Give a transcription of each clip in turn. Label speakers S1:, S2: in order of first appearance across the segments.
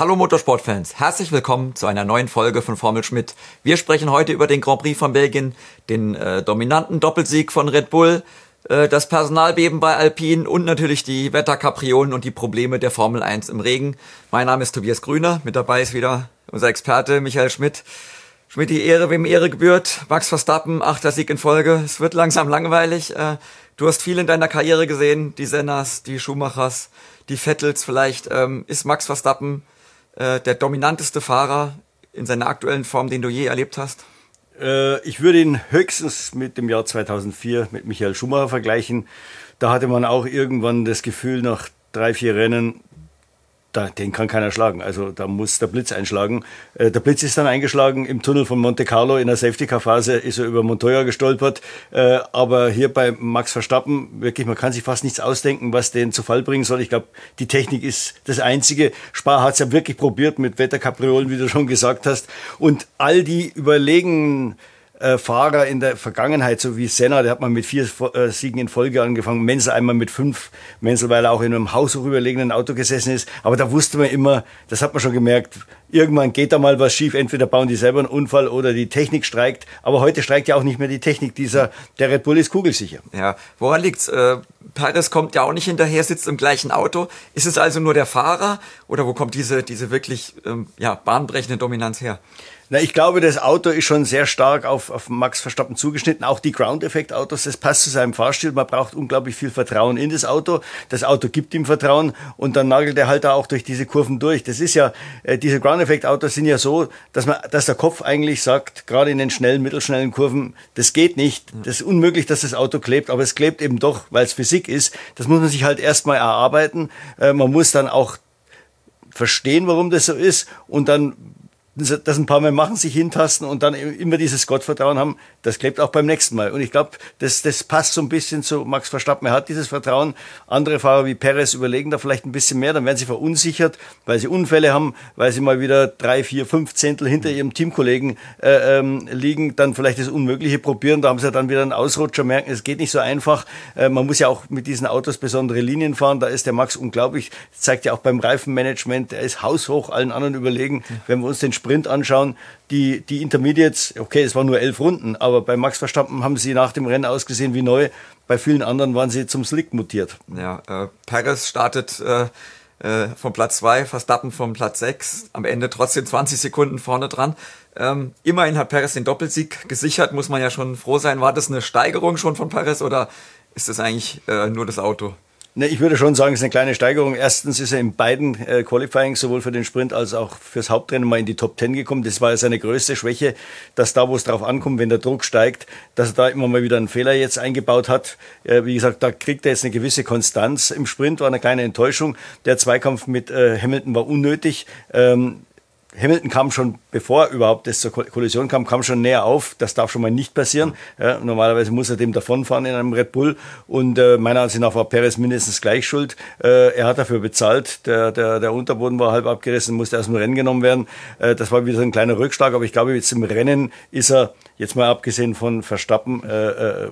S1: Hallo Motorsportfans, herzlich willkommen zu einer neuen Folge von Formel Schmidt. Wir sprechen heute über den Grand Prix von Belgien, den äh, dominanten Doppelsieg von Red Bull, äh, das Personalbeben bei Alpine und natürlich die Wetterkapriolen und die Probleme der Formel 1 im Regen. Mein Name ist Tobias Grüner, mit dabei ist wieder unser Experte Michael Schmidt. Schmidt, die Ehre, wem Ehre gebührt. Max Verstappen, achter Sieg in Folge. Es wird langsam langweilig. Äh, du hast viel in deiner Karriere gesehen, die Sennas, die Schumachers, die Vettels vielleicht. Ähm, ist Max Verstappen äh, der dominanteste Fahrer in seiner aktuellen Form, den du je erlebt hast?
S2: Äh, ich würde ihn höchstens mit dem Jahr 2004 mit Michael Schumacher vergleichen. Da hatte man auch irgendwann das Gefühl nach drei, vier Rennen, da, den kann keiner schlagen. Also da muss der Blitz einschlagen. Äh, der Blitz ist dann eingeschlagen im Tunnel von Monte Carlo. In der Safety-Car-Phase ist er über Montoya gestolpert. Äh, aber hier bei Max Verstappen, wirklich, man kann sich fast nichts ausdenken, was den zu Fall bringen soll. Ich glaube, die Technik ist das Einzige. Spar hat es ja wirklich probiert mit Wetterkapriolen, wie du schon gesagt hast. Und all die überlegen äh, Fahrer in der Vergangenheit, so wie Senna, der hat mal mit vier äh, Siegen in Folge angefangen, Menzel einmal mit fünf, Menzel, weil er auch in einem haushochüberlegenen Auto gesessen ist. Aber da wusste man immer, das hat man schon gemerkt, irgendwann geht da mal was schief, entweder bauen die selber einen Unfall oder die Technik streikt. Aber heute streikt ja auch nicht mehr die Technik. Dieser, der Red Bull ist kugelsicher.
S1: Ja, woran liegt's? Äh, Perez kommt ja auch nicht hinterher, sitzt im gleichen Auto. Ist es also nur der Fahrer oder wo kommt diese, diese wirklich ähm, ja, bahnbrechende Dominanz her?
S2: Na, ich glaube, das Auto ist schon sehr stark auf, auf Max Verstappen zugeschnitten. Auch die Ground-Effekt-Autos, das passt zu seinem Fahrstil. Man braucht unglaublich viel Vertrauen in das Auto. Das Auto gibt ihm Vertrauen und dann nagelt er halt da auch durch diese Kurven durch. Das ist ja, äh, diese Ground-Effekt-Autos sind ja so, dass man, dass der Kopf eigentlich sagt, gerade in den schnellen, mittelschnellen Kurven, das geht nicht. Das ist unmöglich, dass das Auto klebt, aber es klebt eben doch, weil es Physik ist. Das muss man sich halt erstmal erarbeiten. Äh, man muss dann auch verstehen, warum das so ist und dann das ein paar Mal machen, sich hintasten und dann immer dieses Gottvertrauen haben, das klebt auch beim nächsten Mal. Und ich glaube, das, das passt so ein bisschen zu Max Verstappen. Er hat dieses Vertrauen. Andere Fahrer wie Perez überlegen da vielleicht ein bisschen mehr, dann werden sie verunsichert, weil sie Unfälle haben, weil sie mal wieder drei, vier, fünf Zehntel hinter ihrem Teamkollegen äh, ähm, liegen, dann vielleicht das Unmögliche probieren. Da haben sie dann wieder einen Ausrutscher, merken, es geht nicht so einfach. Äh, man muss ja auch mit diesen Autos besondere Linien fahren. Da ist der Max unglaublich. Das zeigt ja auch beim Reifenmanagement, er ist haushoch allen anderen überlegen. Wenn wir uns den Sprint anschauen, die, die Intermediates, okay, es waren nur elf Runden, aber bei Max Verstappen haben sie nach dem Rennen ausgesehen wie neu. Bei vielen anderen waren sie zum Slick mutiert.
S1: Ja, äh, Perez startet äh, äh, vom Platz 2, Verstappen vom Platz 6, am Ende trotzdem 20 Sekunden vorne dran. Ähm, immerhin hat Perez den Doppelsieg gesichert, muss man ja schon froh sein. War das eine Steigerung schon von Perez oder ist das eigentlich äh, nur das Auto?
S2: Ne, ich würde schon sagen, es ist eine kleine Steigerung. Erstens ist er in beiden äh, Qualifying, sowohl für den Sprint als auch fürs Hauptrennen, mal in die Top Ten gekommen. Das war ja seine größte Schwäche, dass da, wo es drauf ankommt, wenn der Druck steigt, dass er da immer mal wieder einen Fehler jetzt eingebaut hat. Äh, wie gesagt, da kriegt er jetzt eine gewisse Konstanz. Im Sprint war eine kleine Enttäuschung. Der Zweikampf mit äh, Hamilton war unnötig. Ähm, Hamilton kam schon, bevor überhaupt es zur Kollision kam, kam schon näher auf. Das darf schon mal nicht passieren. Ja, normalerweise muss er dem davonfahren in einem Red Bull. Und äh, meiner Ansicht nach war Perez mindestens gleich schuld. Äh, er hat dafür bezahlt. Der, der, der Unterboden war halb abgerissen, musste aus dem Rennen genommen werden. Äh, das war wieder ein kleiner Rückschlag. Aber ich glaube, jetzt im Rennen ist er, jetzt mal abgesehen von Verstappen, äh, äh,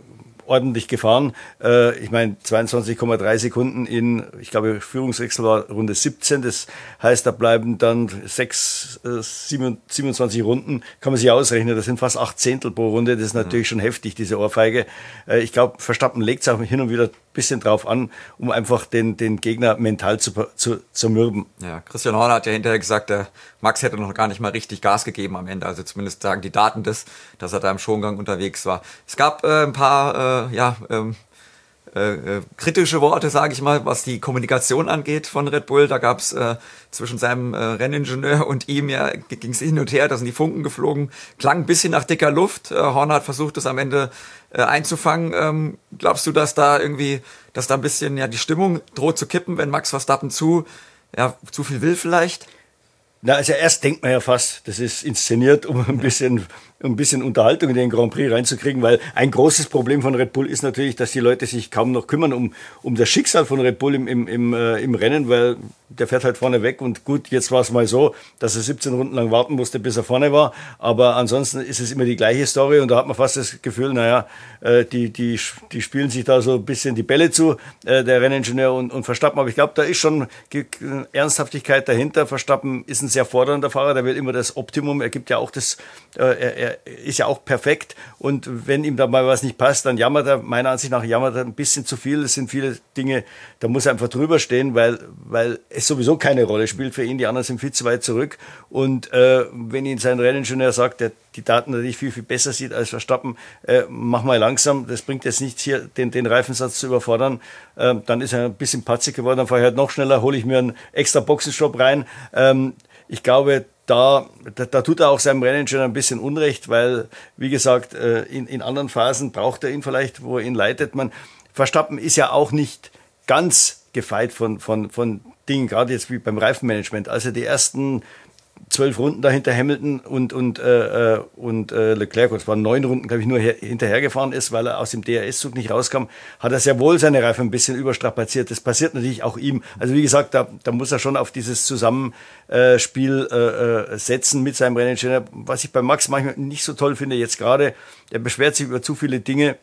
S2: ordentlich gefahren. Äh, ich meine, 22,3 Sekunden in, ich glaube, Führungswechsel war Runde 17. Das heißt, da bleiben dann sechs, äh, 27 Runden. Kann man sich ausrechnen. Das sind fast acht Zehntel pro Runde. Das ist natürlich mhm. schon heftig, diese Ohrfeige. Äh, ich glaube, Verstappen legt es auch hin und wieder bisschen drauf an, um einfach den, den Gegner mental zu, zu zermürben.
S1: Ja, Christian Horner hat ja hinterher gesagt, der Max hätte noch gar nicht mal richtig Gas gegeben am Ende. Also zumindest sagen die Daten das, dass er da im Schongang unterwegs war. Es gab äh, ein paar, äh, ja, ähm, äh, äh, kritische Worte, sage ich mal, was die Kommunikation angeht von Red Bull. Da gab es äh, zwischen seinem äh, Renningenieur und ihm ja ging es hin und her, da sind die Funken geflogen, klang ein bisschen nach dicker Luft. Äh, Horner hat versucht, das am Ende äh, einzufangen. Ähm, glaubst du, dass da irgendwie, dass da ein bisschen ja die Stimmung droht zu kippen, wenn Max Verstappen zu ja zu viel will vielleicht?
S2: Na, also erst denkt man ja fast, das ist inszeniert, um ein bisschen, um ein bisschen Unterhaltung in den Grand Prix reinzukriegen, weil ein großes Problem von Red Bull ist natürlich, dass die Leute sich kaum noch kümmern um, um das Schicksal von Red Bull im, im, im, äh, im Rennen, weil der fährt halt vorne weg und gut, jetzt war es mal so, dass er 17 Runden lang warten musste, bis er vorne war, aber ansonsten ist es immer die gleiche Story und da hat man fast das Gefühl, naja, äh, die, die, die spielen sich da so ein bisschen die Bälle zu, äh, der Renningenieur und, und Verstappen, aber ich glaube, da ist schon Ernsthaftigkeit dahinter. Verstappen ist ein sehr fordernder Fahrer, der will immer das Optimum, er gibt ja auch das, äh, er, er ist ja auch perfekt. Und wenn ihm da mal was nicht passt, dann jammert er, meiner Ansicht nach jammert er ein bisschen zu viel, es sind viele Dinge, da muss er einfach drüber stehen, weil, weil es sowieso keine Rolle spielt für ihn. Die anderen sind viel zu weit zurück. Und äh, wenn ihn sein Renningenieur sagt, der die Daten natürlich viel, viel besser sieht als Verstappen, äh, mach mal langsam, das bringt jetzt nichts hier, den, den Reifensatz zu überfordern, äh, dann ist er ein bisschen patzig geworden, dann fahre ich halt noch schneller, hole ich mir einen extra Boxenstopp rein. Ähm, ich glaube, da, da, da, tut er auch seinem Renningenieur ein bisschen Unrecht, weil, wie gesagt, äh, in, in anderen Phasen braucht er ihn vielleicht, wo er ihn leitet. Man, Verstappen ist ja auch nicht ganz gefeit von, von, von Dingen, gerade jetzt wie beim Reifenmanagement. Also die ersten zwölf Runden dahinter Hamilton und, und, äh, äh und äh, Leclerc, es waren neun Runden, glaube ich, nur her, hinterhergefahren ist, weil er aus dem DRS-Zug nicht rauskam, hat er sehr wohl seine Reifen ein bisschen überstrapaziert. Das passiert natürlich auch ihm. Also wie gesagt, da, da muss er schon auf dieses Zusammenspiel äh, äh, setzen mit seinem Renningenieur. Was ich bei Max manchmal nicht so toll finde, jetzt gerade, er beschwert sich über zu viele Dinge,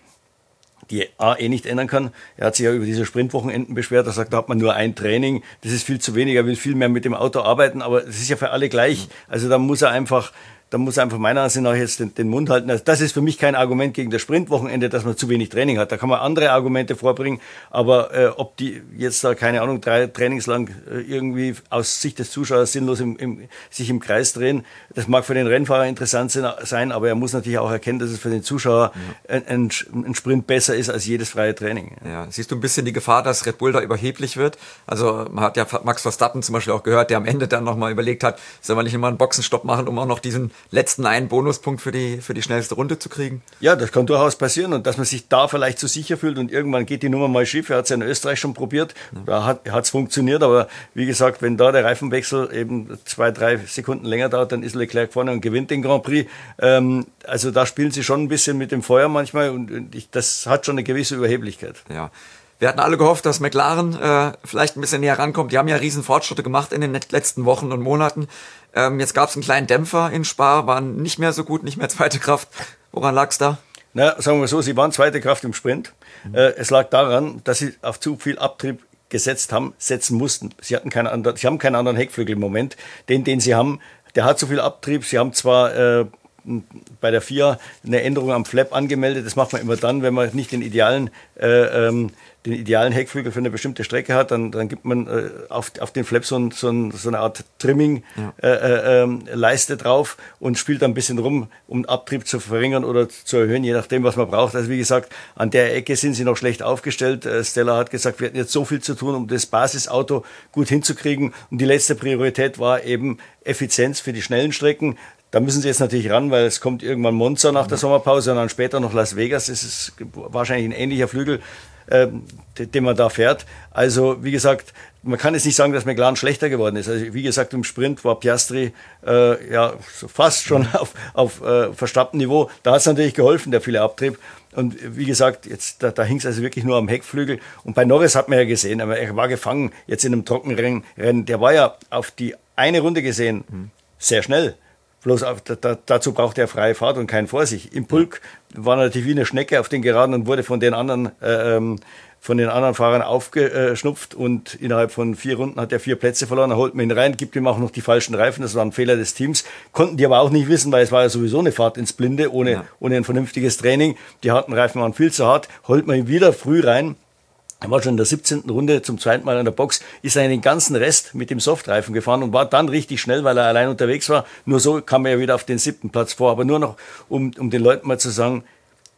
S2: die A eh nicht ändern kann. Er hat sich ja über diese Sprintwochenenden beschwert. Er sagt, da hat man nur ein Training. Das ist viel zu wenig. Er will viel mehr mit dem Auto arbeiten, aber das ist ja für alle gleich. Also da muss er einfach da muss einfach meiner Ansicht nach jetzt den, den Mund halten. Also das ist für mich kein Argument gegen das Sprintwochenende, dass man zu wenig Training hat. Da kann man andere Argumente vorbringen, aber äh, ob die jetzt da, keine Ahnung, drei Trainings lang äh, irgendwie aus Sicht des Zuschauers sinnlos im, im, sich im Kreis drehen, das mag für den Rennfahrer interessant sein, aber er muss natürlich auch erkennen, dass es für den Zuschauer ja. ein, ein, ein, Sprint besser ist als jedes freie Training.
S1: Ja, siehst du ein bisschen die Gefahr, dass Red Bull da überheblich wird? Also man hat ja Max Verstappen zum Beispiel auch gehört, der am Ende dann nochmal überlegt hat, soll man nicht immer einen Boxenstopp machen, um auch noch diesen letzten einen Bonuspunkt für die, für die schnellste Runde zu kriegen?
S2: Ja, das kann durchaus passieren und dass man sich da vielleicht zu sicher fühlt und irgendwann geht die Nummer mal schief. Er hat es ja in Österreich schon probiert, ja. da hat es funktioniert, aber wie gesagt, wenn da der Reifenwechsel eben zwei, drei Sekunden länger dauert, dann ist Leclerc vorne und gewinnt den Grand Prix. Ähm, also da spielen sie schon ein bisschen mit dem Feuer manchmal und, und ich, das hat schon eine gewisse Überheblichkeit.
S1: Ja. Wir hatten alle gehofft, dass McLaren äh, vielleicht ein bisschen näher rankommt. Die haben ja riesen Fortschritte gemacht in den letzten Wochen und Monaten. Ähm, jetzt gab es einen kleinen Dämpfer in Spa, waren nicht mehr so gut, nicht mehr zweite Kraft. Woran lag es da?
S2: Na, sagen wir so, sie waren zweite Kraft im Sprint. Mhm. Äh, es lag daran, dass sie auf zu viel Abtrieb gesetzt haben, setzen mussten. Sie hatten keinen anderen, sie haben keinen anderen Heckflügel im Moment. Den, den sie haben, der hat zu viel Abtrieb. Sie haben zwar äh, bei der FIA eine Änderung am Flap angemeldet. Das macht man immer dann, wenn man nicht den idealen äh, ähm, den idealen Heckflügel für eine bestimmte Strecke hat, dann, dann gibt man äh, auf, auf den Flap so, ein, so, ein, so eine Art Trimming-Leiste ja. äh, äh, drauf und spielt dann ein bisschen rum, um Abtrieb zu verringern oder zu erhöhen, je nachdem, was man braucht. Also wie gesagt, an der Ecke sind sie noch schlecht aufgestellt. Äh, Stella hat gesagt, wir hatten jetzt so viel zu tun, um das Basisauto gut hinzukriegen. Und die letzte Priorität war eben Effizienz für die schnellen Strecken. Da müssen sie jetzt natürlich ran, weil es kommt irgendwann Monza nach der Sommerpause und dann später noch Las Vegas. Das ist wahrscheinlich ein ähnlicher Flügel äh, den man da fährt. Also wie gesagt, man kann jetzt nicht sagen, dass McLaren schlechter geworden ist. Also wie gesagt, im Sprint war Piastri äh, ja so fast schon auf, auf äh, Verstappen-Niveau. Da hat es natürlich geholfen, der viele Abtrieb. Und wie gesagt, jetzt da, da hing es also wirklich nur am Heckflügel. Und bei Norris hat man ja gesehen, aber er war gefangen jetzt in einem Trockenrennen. Der war ja auf die eine Runde gesehen mhm. sehr schnell. Bloß auf, da, dazu braucht er freie Fahrt und keinen Vorsicht. Im Pulk war natürlich wie eine Schnecke auf den Geraden und wurde von den anderen, äh, ähm, von den anderen Fahrern aufgeschnupft und innerhalb von vier Runden hat er vier Plätze verloren. Er holt man ihn rein, gibt ihm auch noch die falschen Reifen. Das war ein Fehler des Teams. Konnten die aber auch nicht wissen, weil es war ja sowieso eine Fahrt ins Blinde ohne, ja. ohne ein vernünftiges Training. Die harten Reifen waren viel zu hart. Holt man ihn wieder früh rein er war schon in der 17. Runde zum zweiten Mal in der Box, ist den ganzen Rest mit dem Softreifen gefahren und war dann richtig schnell, weil er allein unterwegs war. Nur so kam er wieder auf den siebten Platz vor. Aber nur noch, um, um den Leuten mal zu sagen,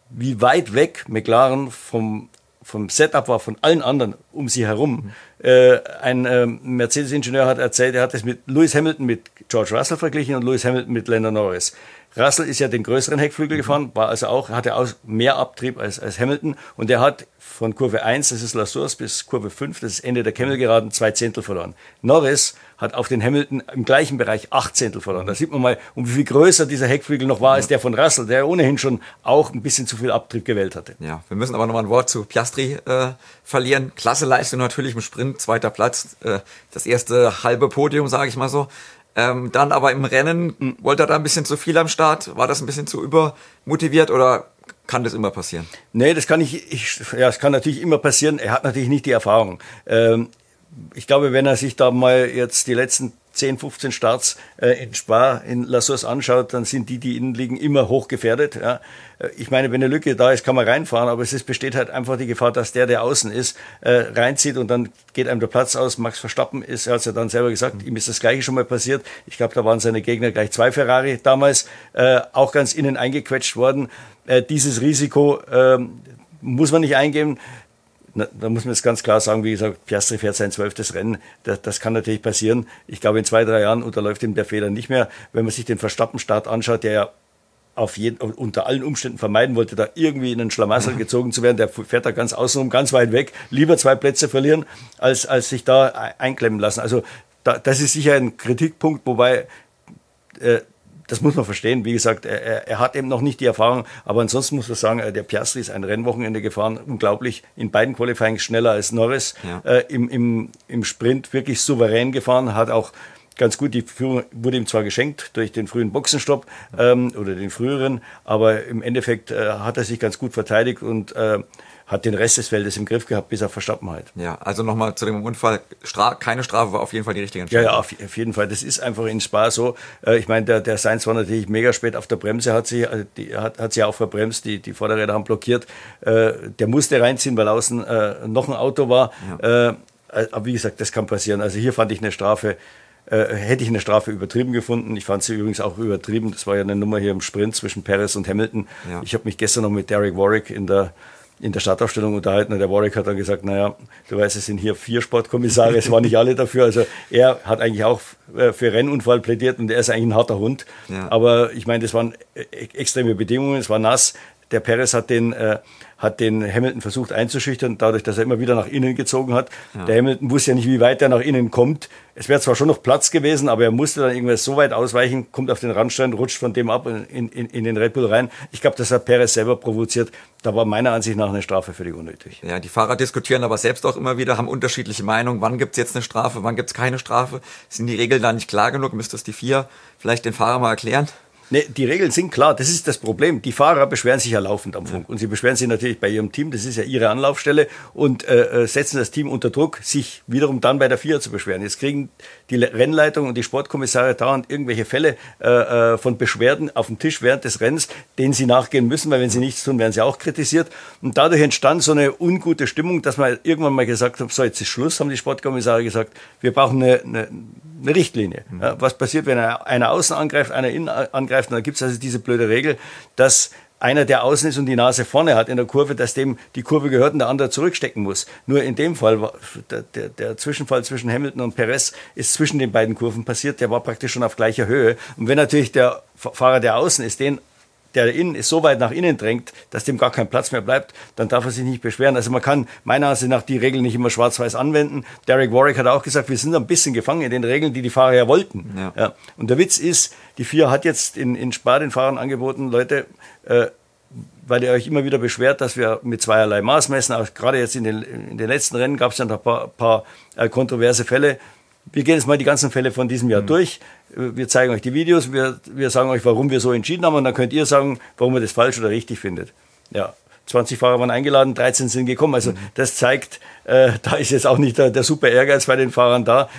S2: wie weit weg McLaren vom, vom Setup war von allen anderen um sie herum. Äh, ein äh, Mercedes-Ingenieur hat erzählt, er hat es mit Lewis Hamilton mit George Russell verglichen und Lewis Hamilton mit Lando Norris. Russell ist ja den größeren Heckflügel gefahren, war also auch, hatte auch mehr Abtrieb als, als Hamilton und er hat von Kurve 1, das ist La Source, bis Kurve 5, das ist Ende der Kemmelgeraden, zwei Zehntel verloren. Norris hat auf den Hamilton im gleichen Bereich acht Zehntel verloren. Da sieht man mal, um wie viel größer dieser Heckflügel noch war als der von Russell, der ohnehin schon auch ein bisschen zu viel Abtrieb gewählt hatte.
S1: Ja, wir müssen aber noch mal ein Wort zu Piastri äh, verlieren. Klasse Leistung natürlich im Sprint, zweiter Platz, äh, das erste halbe Podium, sage ich mal so. Ähm, dann aber im Rennen wollte er da ein bisschen zu viel am Start. War das ein bisschen zu übermotiviert oder kann das immer passieren?
S2: Nee, das kann ich, ich ja, es kann natürlich immer passieren. Er hat natürlich nicht die Erfahrung. Ähm, ich glaube, wenn er sich da mal jetzt die letzten 10, 15 Starts äh, in Spa, in La Source anschaut, dann sind die, die innen liegen, immer hoch gefährdet. Ja. Äh, ich meine, wenn eine Lücke da ist, kann man reinfahren, aber es ist, besteht halt einfach die Gefahr, dass der, der außen ist, äh, reinzieht und dann geht einem der Platz aus. Max Verstappen ist, er hat es ja dann selber gesagt, ihm ist das Gleiche schon mal passiert. Ich glaube, da waren seine Gegner gleich zwei Ferrari damals, äh, auch ganz innen eingequetscht worden. Äh, dieses Risiko äh, muss man nicht eingehen da muss man jetzt ganz klar sagen, wie gesagt, Piastri fährt sein zwölftes Rennen. Das, das, kann natürlich passieren. Ich glaube, in zwei, drei Jahren unterläuft ihm der Fehler nicht mehr. Wenn man sich den Verstappen-Start anschaut, der ja auf jeden, unter allen Umständen vermeiden wollte, da irgendwie in einen Schlamassel gezogen zu werden. Der fährt da ganz außenrum, ganz weit weg. Lieber zwei Plätze verlieren, als, als sich da einklemmen lassen. Also da, das ist sicher ein Kritikpunkt, wobei äh, das muss man verstehen. Wie gesagt, er, er, hat eben noch nicht die Erfahrung, aber ansonsten muss man sagen, äh, der Piastri ist ein Rennwochenende gefahren, unglaublich, in beiden Qualifyings schneller als Norris, ja. äh, im, im, im Sprint wirklich souverän gefahren, hat auch ganz gut. Die Führung wurde ihm zwar geschenkt durch den frühen Boxenstopp ähm, oder den früheren, aber im Endeffekt äh, hat er sich ganz gut verteidigt und äh, hat den Rest des Feldes im Griff gehabt, bis auf Verstappenheit.
S1: Ja, also nochmal zu dem Unfall. Stra keine Strafe war auf jeden Fall die richtige Entscheidung.
S2: Ja, ja, auf, auf jeden Fall. Das ist einfach in Spa so. Äh, ich meine, der, der Sainz war natürlich mega spät auf der Bremse, hat sie, also die, hat, hat sie auch verbremst, die, die Vorderräder haben blockiert. Äh, der musste reinziehen, weil außen äh, noch ein Auto war. Ja. Äh, aber wie gesagt, das kann passieren. Also hier fand ich eine Strafe äh, hätte ich eine Strafe übertrieben gefunden. Ich fand sie übrigens auch übertrieben. Das war ja eine Nummer hier im Sprint zwischen Perez und Hamilton. Ja. Ich habe mich gestern noch mit Derek Warwick in der in der Startaufstellung unterhalten und der Warwick hat dann gesagt, naja, du weißt, es sind hier vier Sportkommissare, es waren nicht alle dafür. Also er hat eigentlich auch äh, für Rennunfall plädiert und er ist eigentlich ein harter Hund. Ja. Aber ich meine, das waren äh, extreme Bedingungen, es war nass. Der Perez hat den äh, hat den Hamilton versucht einzuschüchtern, dadurch, dass er immer wieder nach innen gezogen hat. Ja. Der Hamilton wusste ja nicht, wie weit er nach innen kommt. Es wäre zwar schon noch Platz gewesen, aber er musste dann irgendwas so weit ausweichen, kommt auf den Randstein, rutscht von dem ab in, in, in den Red Bull rein. Ich glaube, das hat Perez selber provoziert. Da war meiner Ansicht nach eine Strafe völlig unnötig.
S1: Ja, die Fahrer diskutieren aber selbst auch immer wieder, haben unterschiedliche Meinungen. Wann gibt's jetzt eine Strafe, wann gibt's keine Strafe? Sind die Regeln da nicht klar genug? Müsste es die vier vielleicht den Fahrer mal erklären?
S2: Nee, die Regeln sind klar, das ist das Problem. Die Fahrer beschweren sich ja laufend am Funk. Und sie beschweren sich natürlich bei ihrem Team, das ist ja ihre Anlaufstelle, und äh, äh setzen das Team unter Druck, sich wiederum dann bei der FIA zu beschweren. Jetzt kriegen die Rennleitung und die Sportkommissare dauernd irgendwelche Fälle äh, äh, von Beschwerden auf dem Tisch während des Rennens, denen sie nachgehen müssen, weil wenn sie nichts tun, werden sie auch kritisiert. Und dadurch entstand so eine ungute Stimmung, dass man irgendwann mal gesagt hat, so jetzt ist Schluss, haben die Sportkommissare gesagt, wir brauchen eine, eine eine Richtlinie. Mhm. Ja, was passiert, wenn einer außen angreift, einer innen angreift? Und da gibt es also diese blöde Regel, dass einer, der außen ist und die Nase vorne hat in der Kurve, dass dem die Kurve gehört und der andere zurückstecken muss. Nur in dem Fall, der, der, der Zwischenfall zwischen Hamilton und Perez ist zwischen den beiden Kurven passiert, der war praktisch schon auf gleicher Höhe. Und wenn natürlich der Fahrer, der außen ist, den der innen ist so weit nach innen drängt, dass dem gar kein Platz mehr bleibt, dann darf er sich nicht beschweren. Also man kann meiner Ansicht nach die Regeln nicht immer schwarz-weiß anwenden. Derek Warwick hat auch gesagt, wir sind ein bisschen gefangen in den Regeln, die die Fahrer ja wollten. Ja. ja. Und der Witz ist, die FIA hat jetzt in, in Spa den Fahrern angeboten, Leute, äh, weil ihr euch immer wieder beschwert, dass wir mit zweierlei Maß messen. Auch gerade jetzt in den, in den letzten Rennen gab es ja ein paar, paar äh, kontroverse Fälle. Wir gehen jetzt mal die ganzen Fälle von diesem Jahr mhm. durch. Wir zeigen euch die Videos, wir, wir sagen euch, warum wir so entschieden haben und dann könnt ihr sagen, warum ihr das falsch oder richtig findet. Ja, 20 Fahrer waren eingeladen, 13 sind gekommen. Also mhm. das zeigt, äh, da ist jetzt auch nicht der, der super Ehrgeiz bei den Fahrern da.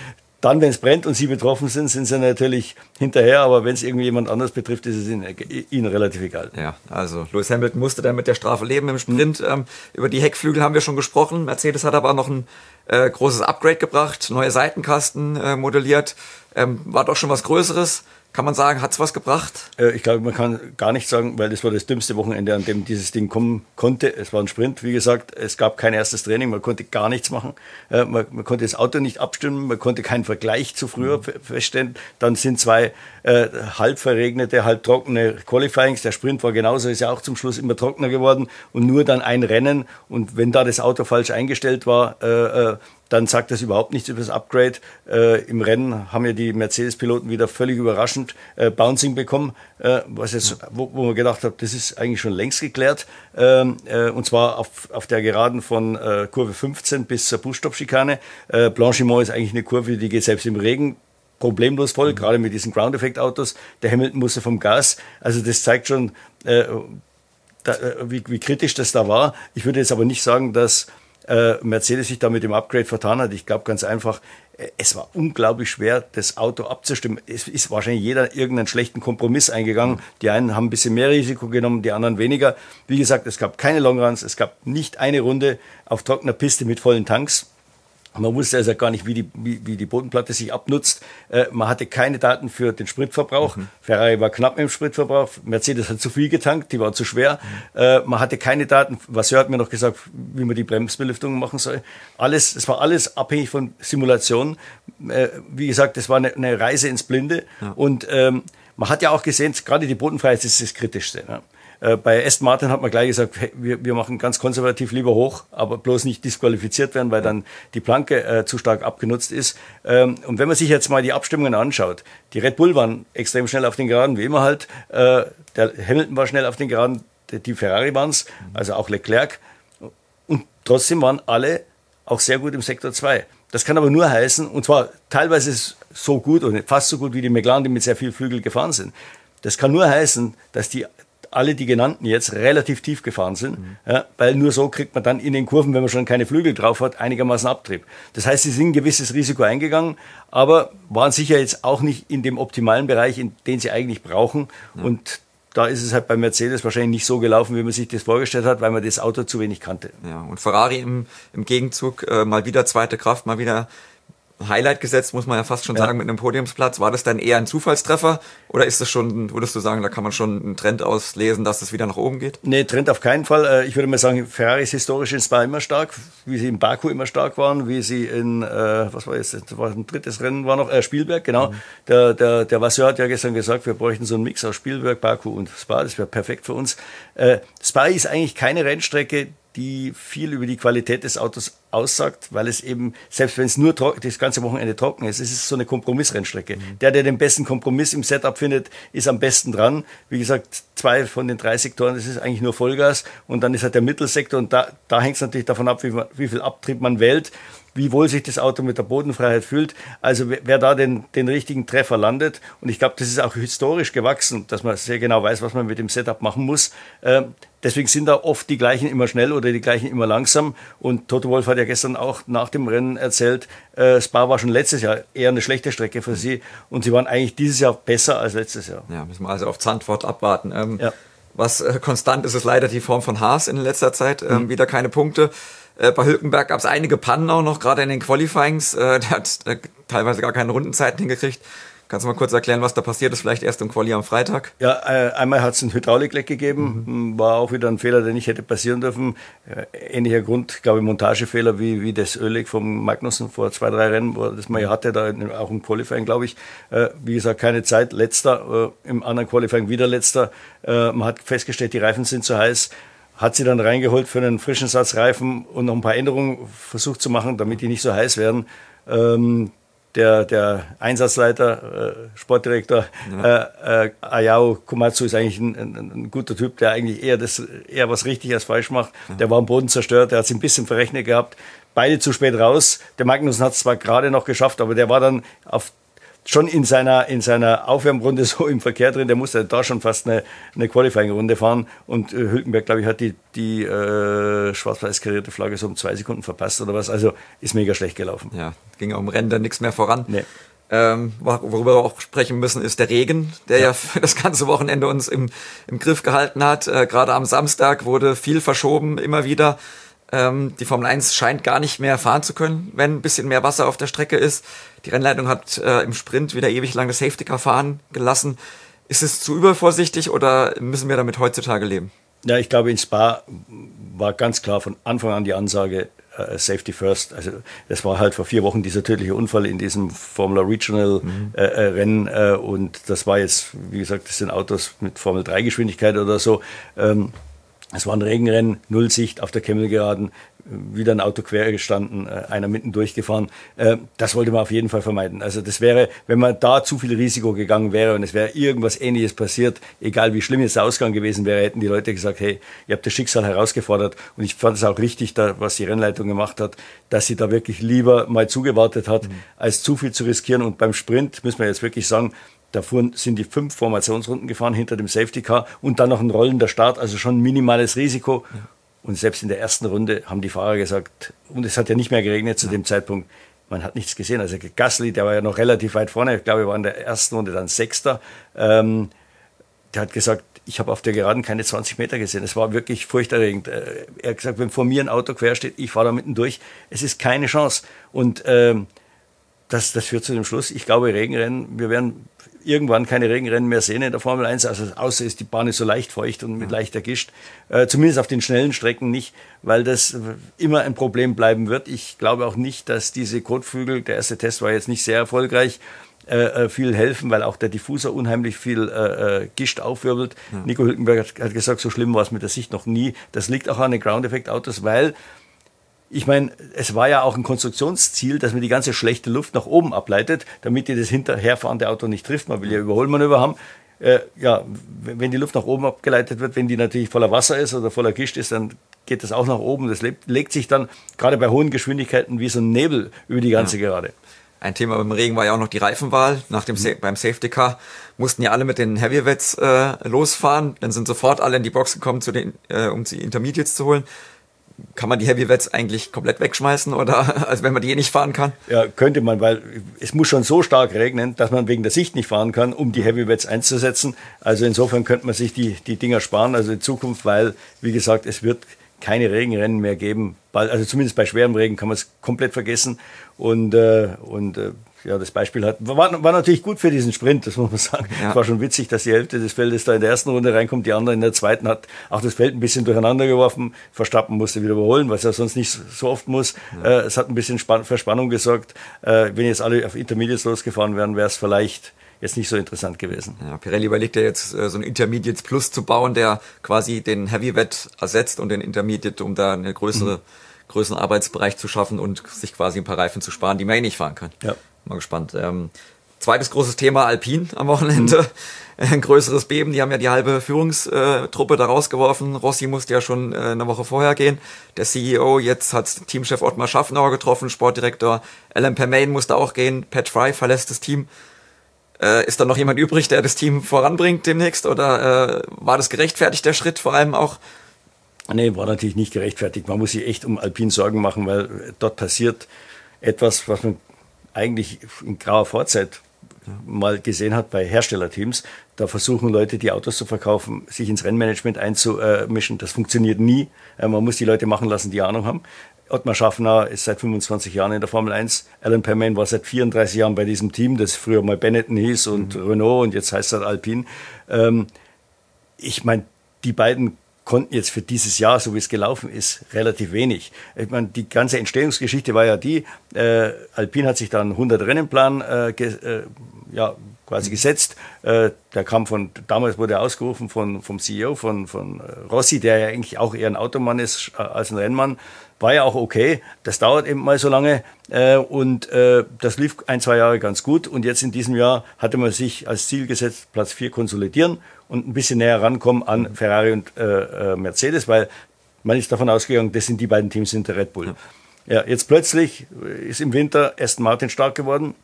S2: Dann, wenn es brennt und sie betroffen sind, sind sie natürlich hinterher, aber wenn es irgendwie jemand anders betrifft, ist es ihnen, ihnen, relativ egal.
S1: Ja, also Lewis Hamilton musste dann mit der Strafe leben im Sprint. Mhm. Ähm, über die Heckflügel haben wir schon gesprochen. Mercedes hat aber noch ein äh, großes Upgrade gebracht, neue Seitenkasten äh, modelliert. Ähm, war doch schon was Größeres. Kann man sagen, hat es was gebracht?
S2: Äh, ich glaube, man kann gar nicht sagen, weil das war das dümmste Wochenende, an dem dieses Ding kommen konnte. Es war ein Sprint, wie gesagt, es gab kein erstes Training, man konnte gar nichts machen. Äh, man, man, konnte das Auto nicht abstimmen, man konnte keinen Vergleich zu früher mhm. feststellen. Dann sind zwei äh, halb verregnete, halb trockene Qualifyings. Der Sprint war genauso, ist ja auch zum Schluss immer trockener geworden und nur dann ein Rennen. Und wenn da das Auto falsch eingestellt war, äh, äh dann sagt das überhaupt nichts über das Upgrade. Äh, Im Rennen haben ja die Mercedes-Piloten wieder völlig überraschend äh, Bouncing bekommen, äh, was jetzt, wo, wo man gedacht hat, das ist eigentlich schon längst geklärt. Ähm, äh, und zwar auf, auf der Geraden von äh, Kurve 15 bis zur Busstop-Schikane. Äh, Blanchimont ist eigentlich eine Kurve, die geht selbst im Regen problemlos voll, mhm. gerade mit diesen Ground-Effekt-Autos. Der Hamilton musste vom Gas. Also das zeigt schon, äh, da, äh, wie, wie kritisch das da war. Ich würde jetzt aber nicht sagen, dass äh, Mercedes sich da mit dem Upgrade vertan hat. Ich glaube ganz einfach, äh, es war unglaublich schwer, das Auto abzustimmen. Es ist wahrscheinlich jeder irgendeinen schlechten Kompromiss eingegangen. Die einen haben ein bisschen mehr Risiko genommen, die anderen weniger. Wie gesagt, es gab keine Longruns, es gab nicht eine Runde auf trockener Piste mit vollen Tanks. Man wusste also gar nicht, wie die, wie, wie die Bodenplatte sich abnutzt. Äh, man hatte keine Daten für den Spritverbrauch. Mhm. Ferrari war knapp mit dem Spritverbrauch. Mercedes hat zu viel getankt, die war zu schwer. Mhm. Äh, man hatte keine Daten. Vasseur hat mir noch gesagt, wie man die Bremsbelüftung machen soll. Alles, es war alles abhängig von Simulationen. Äh, wie gesagt, es war eine, eine Reise ins Blinde. Ja. Und ähm, man hat ja auch gesehen, gerade die Bodenfreiheit ist das Kritischste. Ne? Äh, bei Aston Martin hat man gleich gesagt, hey, wir, wir machen ganz konservativ lieber hoch, aber bloß nicht disqualifiziert werden, weil dann die Planke äh, zu stark abgenutzt ist. Ähm, und wenn man sich jetzt mal die Abstimmungen anschaut, die Red Bull waren extrem schnell auf den Geraden, wie immer halt. Äh, der Hamilton war schnell auf den Geraden, die Ferrari waren es, also auch Leclerc. Und trotzdem waren alle auch sehr gut im Sektor 2. Das kann aber nur heißen, und zwar teilweise so gut und fast so gut wie die McLaren, die mit sehr viel Flügel gefahren sind. Das kann nur heißen, dass die alle die genannten jetzt relativ tief gefahren sind, mhm. ja, weil nur so kriegt man dann in den Kurven, wenn man schon keine Flügel drauf hat, einigermaßen Abtrieb. Das heißt, sie sind ein gewisses Risiko eingegangen, aber waren sicher jetzt auch nicht in dem optimalen Bereich, in den sie eigentlich brauchen. Mhm. Und da ist es halt bei Mercedes wahrscheinlich nicht so gelaufen, wie man sich das vorgestellt hat, weil man das Auto zu wenig kannte.
S1: Ja, und Ferrari im, im Gegenzug äh, mal wieder zweite Kraft, mal wieder Highlight gesetzt, muss man ja fast schon ja. sagen, mit einem Podiumsplatz. War das dann eher ein Zufallstreffer oder ist das schon, würdest du sagen, da kann man schon einen Trend auslesen, dass das wieder nach oben geht?
S2: Nee, Trend auf keinen Fall. Äh, ich würde mal sagen, Ferrari ist historisch in Spa immer stark, wie sie in Baku immer stark waren, wie sie in, äh, was war jetzt, das war ein drittes Rennen, war noch, äh, Spielberg, genau. Mhm. Der, der, der Vasseur hat ja gestern gesagt, wir bräuchten so einen Mix aus Spielberg, Baku und Spa, das wäre perfekt für uns. Äh, Spa ist eigentlich keine Rennstrecke, die viel über die Qualität des Autos aussagt, weil es eben, selbst wenn es nur das ganze Wochenende trocken ist, es ist so eine Kompromissrennstrecke. Mhm. Der, der den besten Kompromiss im Setup findet, ist am besten dran. Wie gesagt, zwei von den drei Sektoren, das ist eigentlich nur Vollgas und dann ist halt der Mittelsektor und da, da hängt es natürlich davon ab, wie, wie viel Abtrieb man wählt wie wohl sich das Auto mit der Bodenfreiheit fühlt. Also wer, wer da den, den richtigen Treffer landet, und ich glaube, das ist auch historisch gewachsen, dass man sehr genau weiß, was man mit dem Setup machen muss. Äh, deswegen sind da oft die gleichen immer schnell oder die gleichen immer langsam. Und Toto Wolf hat ja gestern auch nach dem Rennen erzählt, äh, Spa war schon letztes Jahr eher eine schlechte Strecke für sie und sie waren eigentlich dieses Jahr besser als letztes Jahr.
S1: Ja, müssen wir also auf Zandvoort abwarten. Ähm, ja. Was äh, konstant ist, ist leider die Form von Haas in letzter Zeit. Ähm, mhm. Wieder keine Punkte. Äh, bei Hülkenberg gab es einige Pannen auch noch, gerade in den Qualifyings. Äh, der hat äh, teilweise gar keine Rundenzeiten hingekriegt. Kannst du mal kurz erklären, was da passiert ist, vielleicht erst im Quali am Freitag?
S2: Ja, äh, einmal hat es ein Hydraulikleck gegeben, mhm. war auch wieder ein Fehler, der nicht hätte passieren dürfen. Äh, ähnlicher Grund, glaube ich, Montagefehler wie, wie das Ölleck vom Magnussen vor zwei, drei Rennen, wo das man ja hatte, da auch im Qualifying, glaube ich. Wie gesagt, keine Zeit, letzter, im anderen Qualifying wieder letzter. Man hat festgestellt, die Reifen sind zu heiß hat sie dann reingeholt für einen frischen Satz Reifen und noch ein paar Änderungen versucht zu machen, damit die nicht so heiß werden. Ähm, der, der Einsatzleiter, äh, Sportdirektor ja. äh, äh, Ayao Komatsu ist eigentlich ein, ein, ein, guter Typ, der eigentlich eher, das, eher was richtig als falsch macht. Ja. Der war am Boden zerstört, der hat sich ein bisschen verrechnet gehabt. Beide zu spät raus. Der Magnus hat es zwar gerade noch geschafft, aber der war dann auf schon in seiner, in seiner Aufwärmrunde so im Verkehr drin. Der musste da schon fast eine, eine Qualifying-Runde fahren. Und äh, Hülkenberg, glaube ich, hat die, die äh, schwarz-weiß karierte Flagge so um zwei Sekunden verpasst oder was. Also ist mega schlecht gelaufen.
S1: Ja, ging auch im Rennen dann nichts mehr voran. Nee. Ähm, worüber wir auch sprechen müssen, ist der Regen, der ja, ja für das ganze Wochenende uns im, im Griff gehalten hat. Äh, Gerade am Samstag wurde viel verschoben, immer wieder. Ähm, die Formel 1 scheint gar nicht mehr fahren zu können, wenn ein bisschen mehr Wasser auf der Strecke ist. Die Rennleitung hat äh, im Sprint wieder ewig lang das Safety Car fahren gelassen. Ist es zu übervorsichtig oder müssen wir damit heutzutage leben?
S2: Ja, ich glaube, in Spa war ganz klar von Anfang an die Ansage, äh, Safety First. Also das war halt vor vier Wochen dieser tödliche Unfall in diesem Formula Regional mhm. äh, äh Rennen äh, und das war jetzt, wie gesagt, das sind Autos mit Formel 3 Geschwindigkeit oder so. Ähm, es war ein Regenrennen, Nullsicht auf der Kemmelgeraden. wieder ein Auto quer gestanden, äh, einer mitten durchgefahren. Äh, das wollte man auf jeden Fall vermeiden. Also das wäre, wenn man da zu viel Risiko gegangen wäre und es wäre irgendwas Ähnliches passiert, egal wie schlimm jetzt der Ausgang gewesen wäre, hätten die Leute gesagt, hey, ihr habt das Schicksal herausgefordert. Und ich fand es auch richtig, da, was die Rennleitung gemacht hat, dass sie da wirklich lieber mal zugewartet hat, mhm. als zu viel zu riskieren. Und beim Sprint müssen wir jetzt wirklich sagen, da fuhren, sind die fünf Formationsrunden gefahren hinter dem Safety Car und dann noch ein rollender Start, also schon minimales Risiko. Ja. Und selbst in der ersten Runde haben die Fahrer gesagt, und es hat ja nicht mehr geregnet zu dem Zeitpunkt, man hat nichts gesehen. Also Gasly, der war ja noch relativ weit vorne, ich glaube, er war in der ersten Runde dann Sechster. Ähm, der hat gesagt, ich habe auf der Geraden keine 20 Meter gesehen. Es war wirklich furchterregend. Äh, er hat gesagt, wenn vor mir ein Auto quer steht, ich fahre da mitten durch. Es ist keine Chance. Und ähm, das, das führt zu dem Schluss, ich glaube, Regenrennen, wir werden irgendwann keine Regenrennen mehr sehen in der Formel 1, also außer ist die Bahn ist so leicht feucht und mit leichter Gischt. Äh, zumindest auf den schnellen Strecken nicht, weil das immer ein Problem bleiben wird. Ich glaube auch nicht, dass diese Kotflügel, der erste Test war jetzt nicht sehr erfolgreich, äh, äh viel helfen, weil auch der Diffuser unheimlich viel äh, äh Gischt aufwirbelt. Ja. Nico Hülkenberg hat, hat gesagt, so schlimm war es mit der Sicht noch nie. Das liegt auch an den Ground-Effekt-Autos, weil ich meine, es war ja auch ein Konstruktionsziel, dass man die ganze schlechte Luft nach oben ableitet, damit ihr das hinterherfahrende Auto nicht trifft. Man will ja Überholmanöver haben. Äh, ja, wenn die Luft nach oben abgeleitet wird, wenn die natürlich voller Wasser ist oder voller Gischt ist, dann geht das auch nach oben. Das legt sich dann gerade bei hohen Geschwindigkeiten wie so ein Nebel über die ganze ja. Gerade.
S1: Ein Thema beim Regen war ja auch noch die Reifenwahl. Nach dem mhm. beim Safety Car mussten ja alle mit den Heavyweights äh, losfahren. Dann sind sofort alle in die Box gekommen, den, äh, um die Intermediates zu holen kann man die Heavyweights eigentlich komplett wegschmeißen oder als wenn man die eh nicht fahren kann?
S2: Ja, könnte man, weil es muss schon so stark regnen, dass man wegen der Sicht nicht fahren kann, um die Heavyweights einzusetzen. Also insofern könnte man sich die, die Dinger sparen, also in Zukunft, weil, wie gesagt, es wird keine Regenrennen mehr geben. Also zumindest bei schwerem Regen kann man es komplett vergessen. Und, äh, und äh, ja, das Beispiel hat, war, war natürlich gut für diesen Sprint, das muss man sagen. Ja. Es war schon witzig, dass die Hälfte des Feldes da in der ersten Runde reinkommt, die andere in der zweiten hat auch das Feld ein bisschen durcheinander geworfen. Verstappen musste wieder überholen, was er sonst nicht so oft muss. Ja. Äh, es hat ein bisschen Spann für Spannung gesorgt. Äh, wenn jetzt alle auf Intermediates losgefahren wären, wäre es vielleicht jetzt nicht so interessant gewesen.
S1: Ja, Pirelli überlegt ja jetzt, äh, so ein Intermediates Plus zu bauen, der quasi den Heavy Wet ersetzt und den Intermediate, um da eine größere, mhm. Größeren Arbeitsbereich zu schaffen und sich quasi ein paar Reifen zu sparen, die man eh nicht fahren kann. Ja. Mal gespannt. Ähm, zweites großes Thema Alpin am Wochenende. Mhm. Ein größeres Beben. Die haben ja die halbe Führungstruppe da rausgeworfen. Rossi musste ja schon äh, eine Woche vorher gehen. Der CEO, jetzt hat Teamchef Ottmar Schaffenauer getroffen. Sportdirektor Alan Permain musste auch gehen. Pat Fry verlässt das Team. Äh, ist da noch jemand übrig, der das Team voranbringt demnächst? Oder äh, war das gerechtfertigt, der Schritt vor allem auch?
S2: Nee, war natürlich nicht gerechtfertigt. Man muss sich echt um Alpin Sorgen machen, weil dort passiert etwas, was man eigentlich in grauer Vorzeit mal gesehen hat bei Herstellerteams. Da versuchen Leute, die Autos zu verkaufen, sich ins Rennmanagement einzumischen. Das funktioniert nie. Äh, man muss die Leute machen lassen, die Ahnung haben. Ottmar Schaffner ist seit 25 Jahren in der Formel 1. Alan Perman war seit 34 Jahren bei diesem Team, das früher mal Benetton hieß und mhm. Renault und jetzt heißt das Alpine. Ähm, ich meine, die beiden konnten jetzt für dieses Jahr, so wie es gelaufen ist, relativ wenig. Ich meine, die ganze Entstehungsgeschichte war ja die, äh, Alpine hat sich dann 100 Rennenplan äh, äh, ja, quasi gesetzt. Äh, der kam von, damals wurde er ausgerufen von, vom CEO von, von äh, Rossi, der ja eigentlich auch eher ein Automann ist äh, als ein Rennmann. War ja auch okay. Das dauert eben mal so lange. Äh, und äh, das lief ein, zwei Jahre ganz gut. Und jetzt in diesem Jahr hatte man sich als Ziel gesetzt, Platz 4 konsolidieren und ein bisschen näher rankommen an Ferrari und äh, Mercedes, weil man ist davon ausgegangen, das sind die beiden Teams hinter Red Bull. Ja, jetzt plötzlich ist im Winter Aston Martin stark geworden,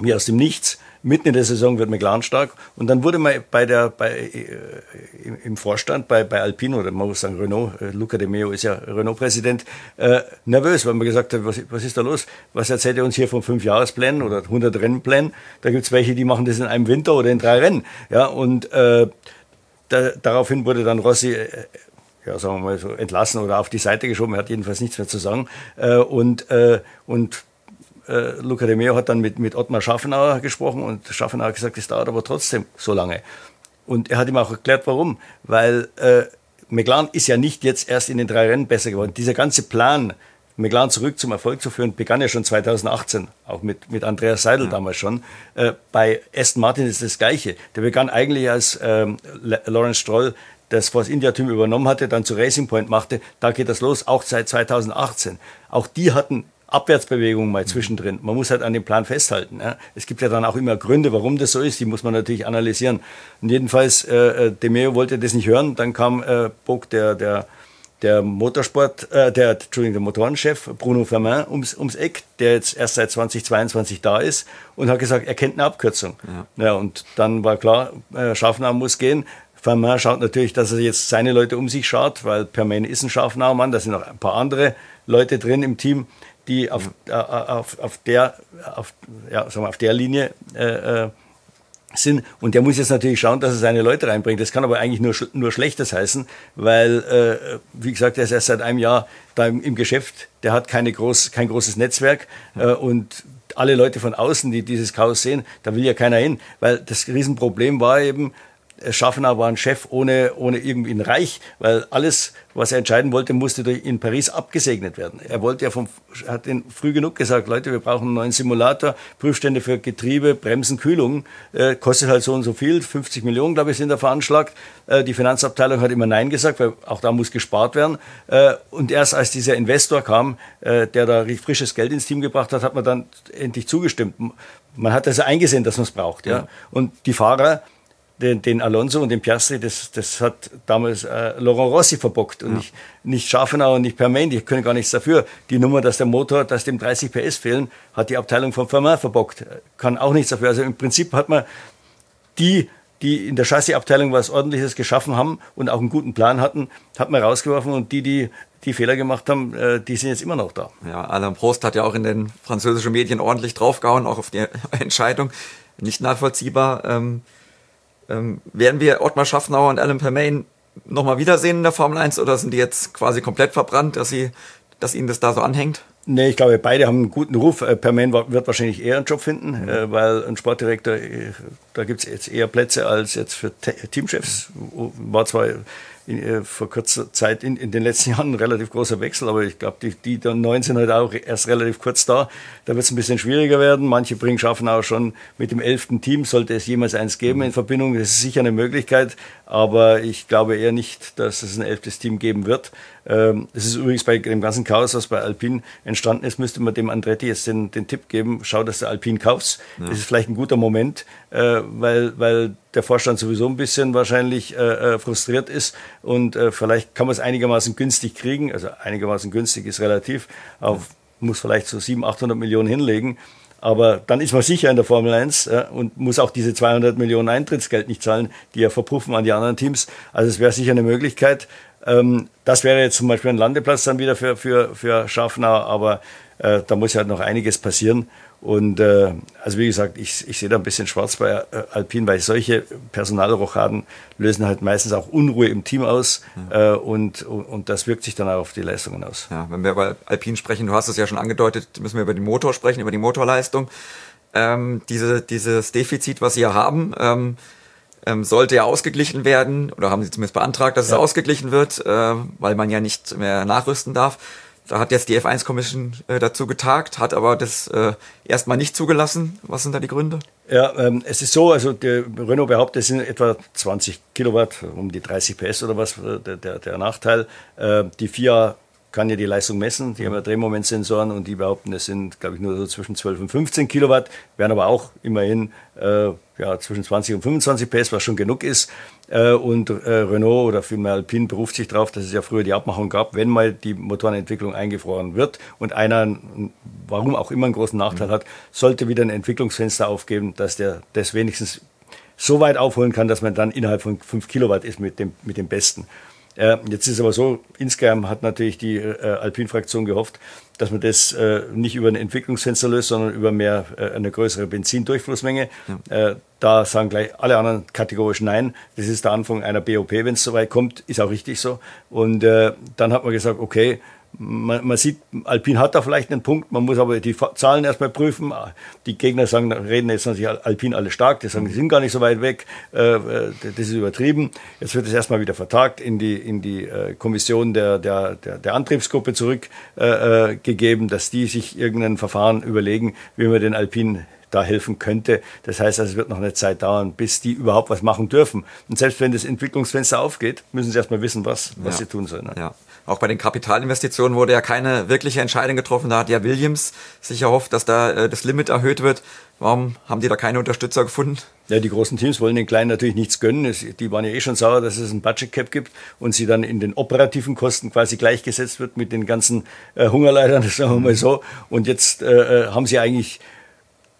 S2: wie aus dem Nichts. Mitten in der Saison wird McLaren stark. Und dann wurde man bei der, bei, äh, im Vorstand bei, bei Alpine oder man muss sagen Renault, äh, Luca de Meo ist ja Renault-Präsident, äh, nervös, weil man gesagt hat, was, was ist da los? Was erzählt ihr uns hier von fünf Jahresplänen oder 100 Rennplänen? Da gibt's welche, die machen das in einem Winter oder in drei Rennen. Ja, und äh, da, daraufhin wurde dann Rossi äh, ja, sagen wir mal so, entlassen oder auf die Seite geschoben. Er hat jedenfalls nichts mehr zu sagen. Äh, und, äh, und äh, Luca de Meo hat dann mit, mit Ottmar Schaffenauer gesprochen und Schaffenauer hat gesagt, es dauert aber trotzdem so lange. Und er hat ihm auch erklärt, warum. Weil äh, McLaren ist ja nicht jetzt erst in den drei Rennen besser geworden. Dieser ganze Plan, McLaren zurück zum Erfolg zu führen, begann ja schon 2018, auch mit, mit Andreas Seidel ja. damals schon. Äh, bei Aston Martin ist das Gleiche. Der begann eigentlich als ähm, Lawrence Stroll das Force India Team übernommen hatte, dann zu Racing Point machte, da geht das los, auch seit 2018. Auch die hatten Abwärtsbewegungen mal zwischendrin. Man muss halt an dem Plan festhalten. Ja. Es gibt ja dann auch immer Gründe, warum das so ist. Die muss man natürlich analysieren. Und jedenfalls, äh, äh Demeo wollte das nicht hören. Dann kam äh, Bock, der, der, der Motorsport, äh, der, Entschuldigung, der Motorenchef Bruno Fermin ums, ums Eck, der jetzt erst seit 2022 da ist und hat gesagt, er kennt eine Abkürzung. Ja, ja und dann war klar, äh, Schaffner muss gehen. Fermin schaut natürlich, dass er jetzt seine Leute um sich schaut, weil Permain ist ein Schaffner Mann, da sind noch ein paar andere Leute drin im Team die auf, äh, auf, auf, der, auf, ja, sagen wir, auf der Linie äh, äh, sind. Und der muss jetzt natürlich schauen, dass er seine Leute reinbringt. Das kann aber eigentlich nur, nur Schlechtes heißen, weil, äh, wie gesagt, er ist erst seit einem Jahr da im, im Geschäft. Der hat keine groß, kein großes Netzwerk äh, und alle Leute von außen, die dieses Chaos sehen, da will ja keiner hin. Weil das Riesenproblem war eben, Schaffner war ein Chef ohne, ohne irgendwie ein Reich, weil alles, was er entscheiden wollte, musste durch in Paris abgesegnet werden. Er wollte ja vom, hat den früh genug gesagt, Leute, wir brauchen einen neuen Simulator, Prüfstände für Getriebe, Bremsen, Kühlung, äh, kostet halt so und so viel, 50 Millionen, glaube ich, sind da veranschlagt. Äh, die Finanzabteilung hat immer Nein gesagt, weil auch da muss gespart werden. Äh, und erst als dieser Investor kam, äh, der da frisches Geld ins Team gebracht hat, hat man dann endlich zugestimmt. Man hat also eingesehen, dass man es braucht. Ja? ja. Und die Fahrer, den, den Alonso und den Piastri, das, das hat damals äh, Laurent Rossi verbockt und ja. nicht, nicht Schafenau und nicht Permain, die können gar nichts dafür. Die Nummer, dass der Motor, dass dem 30 PS fehlen, hat die Abteilung von Firma verbockt, kann auch nichts dafür. Also im Prinzip hat man die, die in der Chassisabteilung was Ordentliches geschaffen haben und auch einen guten Plan hatten, hat man rausgeworfen und die, die die Fehler gemacht haben, äh, die sind jetzt immer noch da.
S1: Ja, Alain Prost hat ja auch in den französischen Medien ordentlich draufgehauen, auch auf die Entscheidung. Nicht nachvollziehbar. Ähm ähm, werden wir Ottmar Schaffnauer und Alan Permain nochmal wiedersehen in der Formel 1 oder sind die jetzt quasi komplett verbrannt, dass, sie, dass ihnen das da so anhängt?
S2: Nee, ich glaube, beide haben einen guten Ruf. Äh, Permain wird wahrscheinlich eher einen Job finden, mhm. Äh, weil ein Sportdirektor, äh, da gibt es jetzt eher Plätze als jetzt für Teamchefs. War zwar in, äh, vor kurzer Zeit in, in den letzten Jahren ein relativ großer Wechsel, aber ich glaube, die, die neuen sind halt auch erst relativ kurz da. Da wird es ein bisschen schwieriger werden. Manche bringen schaffen auch schon mit dem elften Team, sollte es jemals eins geben in Verbindung. Das ist sicher eine Möglichkeit, aber ich glaube eher nicht, dass es ein elftes Team geben wird. Ähm, es ist übrigens bei dem ganzen Chaos, was bei Alpine entstanden ist, müsste man dem Andretti jetzt den, den Tipp geben, schau, dass du Alpine kaufst. Ja. Das ist vielleicht ein guter Moment, äh, weil, weil der Vorstand sowieso ein bisschen wahrscheinlich äh, äh frustriert ist und äh, vielleicht kann man es einigermaßen günstig kriegen. Also einigermaßen günstig ist relativ, auf, muss vielleicht so 700, 800 Millionen hinlegen. Aber dann ist man sicher in der Formel 1 äh, und muss auch diese 200 Millionen Eintrittsgeld nicht zahlen, die ja verpuffen an die anderen Teams. Also es wäre sicher eine Möglichkeit. Ähm, das wäre jetzt zum Beispiel ein Landeplatz dann wieder für, für, für Schaffner, aber äh, da muss ja halt noch einiges passieren. Und äh, also wie gesagt, ich, ich sehe da ein bisschen schwarz bei äh, Alpine, weil solche Personalrochaden lösen halt meistens auch Unruhe im Team aus ja. äh, und, und, und, das wirkt sich dann auch auf die Leistungen aus.
S1: Ja, wenn wir über Alpine sprechen, du hast es ja schon angedeutet, müssen wir über den Motor sprechen, über die Motorleistung. Ähm, diese, dieses Defizit, was sie ja haben, ähm, ähm, sollte ja ausgeglichen werden, oder haben sie zumindest beantragt, dass ja. es ausgeglichen wird, äh, weil man ja nicht mehr nachrüsten darf. Da hat jetzt die F1 Commission äh, dazu getagt, hat aber das äh, erstmal nicht zugelassen. Was sind da die Gründe?
S2: Ja, ähm, es ist so, also der Renault behauptet, es sind etwa 20 Kilowatt, um die 30 PS oder was, äh, der, der, der Nachteil. Äh, die FIA kann ja die Leistung messen, die haben ja Drehmomentsensoren und die behaupten, es sind, glaube ich, nur so zwischen 12 und 15 Kilowatt, werden aber auch immerhin äh, ja, zwischen 20 und 25 PS, was schon genug ist. Äh, und äh, Renault oder vielmehr Alpine beruft sich darauf, dass es ja früher die Abmachung gab, wenn mal die Motorenentwicklung eingefroren wird und einer, warum auch immer, einen großen Nachteil mhm. hat, sollte wieder ein Entwicklungsfenster aufgeben, dass der das wenigstens so weit aufholen kann, dass man dann innerhalb von 5 Kilowatt ist mit dem, mit dem Besten. Äh, jetzt ist aber so, insgeheim hat natürlich die äh, Alpin-Fraktion gehofft, dass man das äh, nicht über ein Entwicklungsfenster löst, sondern über mehr äh, eine größere Benzindurchflussmenge. Ja. Äh, da sagen gleich alle anderen kategorisch nein. Das ist der Anfang einer BOP, wenn es soweit kommt, ist auch richtig so. Und äh, dann hat man gesagt, okay, man, man, sieht, Alpin hat da vielleicht einen Punkt, man muss aber die Zahlen erstmal prüfen. Die Gegner sagen, reden jetzt natürlich Alpin alle stark, die sagen, die sind gar nicht so weit weg, äh, äh, das ist übertrieben. Jetzt wird es erstmal wieder vertagt, in die, in die äh, Kommission der, der, der, der Antriebsgruppe zurückgegeben, dass die sich irgendein Verfahren überlegen, wie man den Alpin da helfen könnte. Das heißt also, es wird noch eine Zeit dauern, bis die überhaupt was machen dürfen. Und selbst wenn das Entwicklungsfenster aufgeht, müssen sie erstmal wissen, was, was ja. sie tun sollen. Ne?
S1: Ja. Auch bei den Kapitalinvestitionen wurde ja keine wirkliche Entscheidung getroffen. Da hat ja Williams sich erhofft, dass da äh, das Limit erhöht wird. Warum haben die da keine Unterstützer gefunden?
S2: Ja, die großen Teams wollen den Kleinen natürlich nichts gönnen. Die waren ja eh schon sauer, dass es ein Budget Cap gibt und sie dann in den operativen Kosten quasi gleichgesetzt wird mit den ganzen äh, Hungerleitern, sagen wir mal so. Und jetzt äh, äh haben sie eigentlich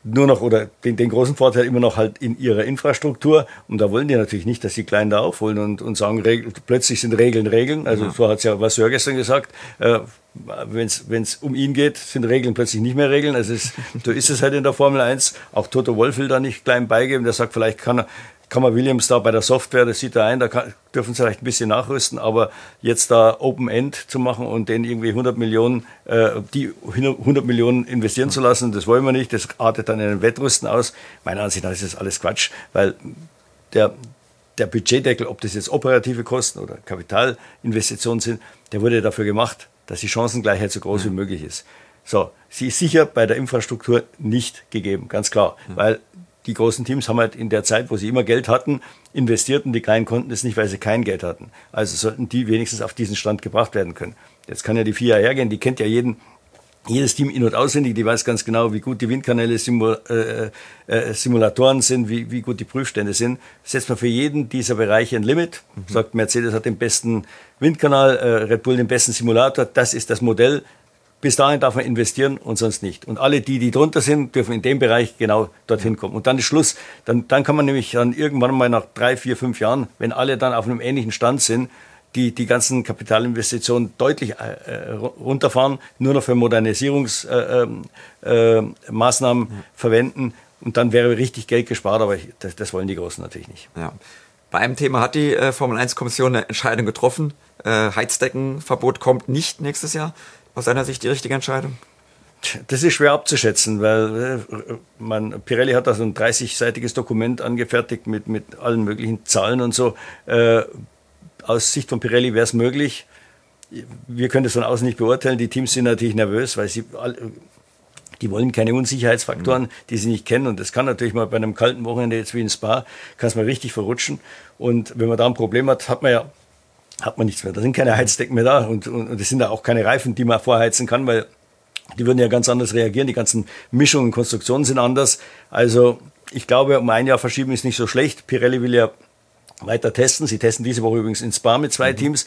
S2: nur noch oder den, den, großen Vorteil immer noch halt in ihrer Infrastruktur. Und da wollen die natürlich nicht, dass die Kleinen da aufholen und, und sagen, Regel, plötzlich sind Regeln Regeln. Also ja. so hat es ja Vasseur gestern gesagt. Äh, Wenn es um ihn geht, sind Regeln plötzlich nicht mehr Regeln. Also es, so ist es halt in der Formel 1. Auch Toto Wolf will da nicht klein beigeben. Der sagt, vielleicht kann er, kann man Williams da bei der Software, das sieht er ein, da kann, dürfen sie vielleicht ein bisschen nachrüsten, aber jetzt da Open End zu machen und den irgendwie 100 Millionen, äh, die 100 Millionen investieren zu lassen, das wollen wir nicht, das artet dann in einen Wettrüsten aus. Meiner Ansicht nach ist das alles Quatsch, weil der, der Budgetdeckel, ob das jetzt operative Kosten oder Kapitalinvestitionen sind, der wurde dafür gemacht, dass die Chancengleichheit so groß wie möglich ist. So, sie ist sicher bei der Infrastruktur nicht gegeben, ganz klar, weil die großen Teams haben halt in der Zeit, wo sie immer Geld hatten, investiert und die kleinen konnten es nicht, weil sie kein Geld hatten. Also sollten die wenigstens auf diesen Stand gebracht werden können. Jetzt kann ja die FIA hergehen, die kennt ja jeden, jedes Team in- und auswendig, die weiß ganz genau, wie gut die Windkanäle, Simul äh, äh, Simulatoren sind, wie, wie gut die Prüfstände sind. Setzt man für jeden dieser Bereiche ein Limit, mhm. sagt Mercedes hat den besten Windkanal, äh, Red Bull den besten Simulator, das ist das Modell, bis dahin darf man investieren und sonst nicht. Und alle die, die drunter sind, dürfen in dem Bereich genau dorthin kommen. Und dann ist Schluss. Dann, dann kann man nämlich dann irgendwann mal nach drei, vier, fünf Jahren, wenn alle dann auf einem ähnlichen Stand sind, die, die ganzen Kapitalinvestitionen deutlich äh, runterfahren, nur noch für Modernisierungsmaßnahmen äh, äh, Maßnahmen verwenden. Und dann wäre richtig Geld gespart, aber das, das wollen die Großen natürlich nicht.
S1: Ja. Bei einem Thema hat die äh, Formel 1 Kommission eine Entscheidung getroffen. Äh, Heizdeckenverbot kommt nicht nächstes Jahr aus deiner Sicht die richtige Entscheidung?
S2: Das ist schwer abzuschätzen, weil äh, man, Pirelli hat da so ein 30-seitiges Dokument angefertigt mit, mit allen möglichen Zahlen und so. Äh, aus Sicht von Pirelli wäre es möglich. Wir können das von außen nicht beurteilen. Die Teams sind natürlich nervös, weil sie die wollen keine Unsicherheitsfaktoren, die sie nicht kennen. Und das kann natürlich mal bei einem kalten Wochenende jetzt wie in Spa, kann es mal richtig verrutschen. Und wenn man da ein Problem hat, hat man ja hat man nichts mehr. Da sind keine Heizdecken mehr da und, und, und es sind da auch keine Reifen, die man vorheizen kann, weil die würden ja ganz anders reagieren. Die ganzen Mischungen, Konstruktionen sind anders. Also ich glaube, um ein Jahr verschieben ist nicht so schlecht. Pirelli will ja weiter testen. Sie testen diese Woche übrigens in Spa mit zwei mhm. Teams.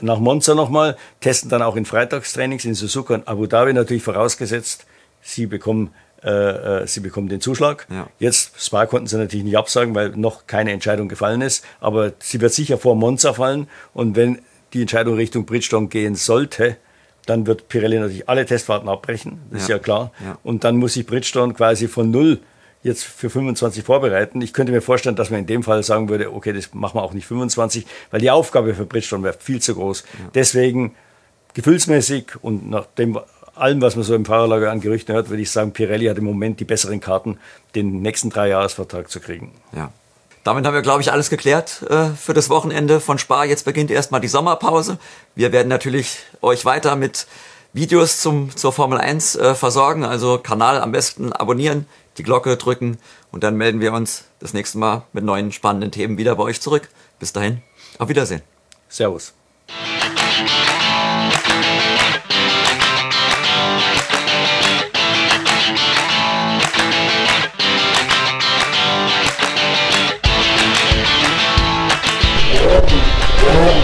S2: Nach Monza nochmal, testen dann auch in Freitagstrainings in Suzuka und Abu Dhabi natürlich vorausgesetzt, sie bekommen äh, äh, sie bekommen den Zuschlag. Ja. Jetzt, Spa konnten sie natürlich nicht absagen, weil noch keine Entscheidung gefallen ist, aber sie wird sicher vor Monza fallen und wenn die Entscheidung Richtung Bridgestone gehen sollte, dann wird Pirelli natürlich alle Testfahrten abbrechen, das ja. ist ja klar. Ja. Und dann muss sich Bridgestone quasi von null jetzt für 25 vorbereiten. Ich könnte mir vorstellen, dass man in dem Fall sagen würde, okay, das machen wir auch nicht 25, weil die Aufgabe für Bridgestone wäre viel zu groß. Deswegen gefühlsmäßig und nach dem, allem, was man so im Fahrerlager an Gerüchten hört, würde ich sagen, Pirelli hat im Moment die besseren Karten, den nächsten Dreijahresvertrag zu kriegen.
S1: Ja. Damit haben wir, glaube ich, alles geklärt äh, für das Wochenende von Spa. Jetzt beginnt erstmal die Sommerpause. Wir werden natürlich euch weiter mit Videos zum, zur Formel 1 äh, versorgen. Also Kanal am besten abonnieren, die Glocke drücken und dann melden wir uns das nächste Mal mit neuen spannenden Themen wieder bei euch zurück. Bis dahin, auf Wiedersehen.
S2: Servus. Oh.